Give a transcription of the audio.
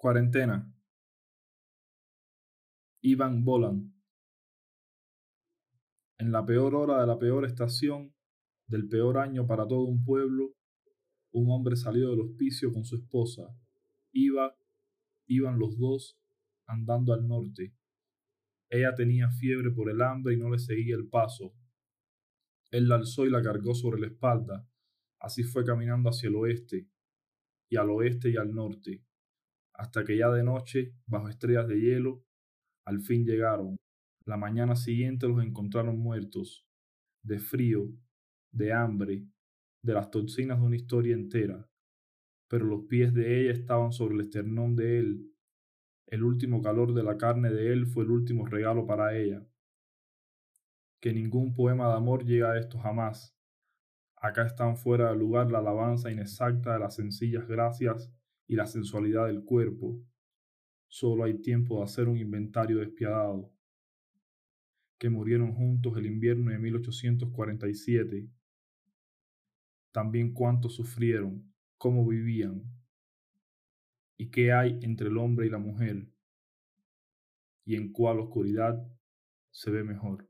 Cuarentena. Ivan Bolan. En la peor hora de la peor estación, del peor año para todo un pueblo, un hombre salió del hospicio con su esposa. Iba, iban los dos andando al norte. Ella tenía fiebre por el hambre y no le seguía el paso. Él la alzó y la cargó sobre la espalda. Así fue caminando hacia el oeste, y al oeste y al norte hasta que ya de noche, bajo estrellas de hielo, al fin llegaron. La mañana siguiente los encontraron muertos, de frío, de hambre, de las toxinas de una historia entera, pero los pies de ella estaban sobre el esternón de él. El último calor de la carne de él fue el último regalo para ella. Que ningún poema de amor llega a esto jamás. Acá están fuera de lugar la alabanza inexacta de las sencillas gracias y la sensualidad del cuerpo, solo hay tiempo de hacer un inventario despiadado. Que murieron juntos el invierno de 1847. También cuánto sufrieron, cómo vivían, y qué hay entre el hombre y la mujer, y en cuál oscuridad se ve mejor.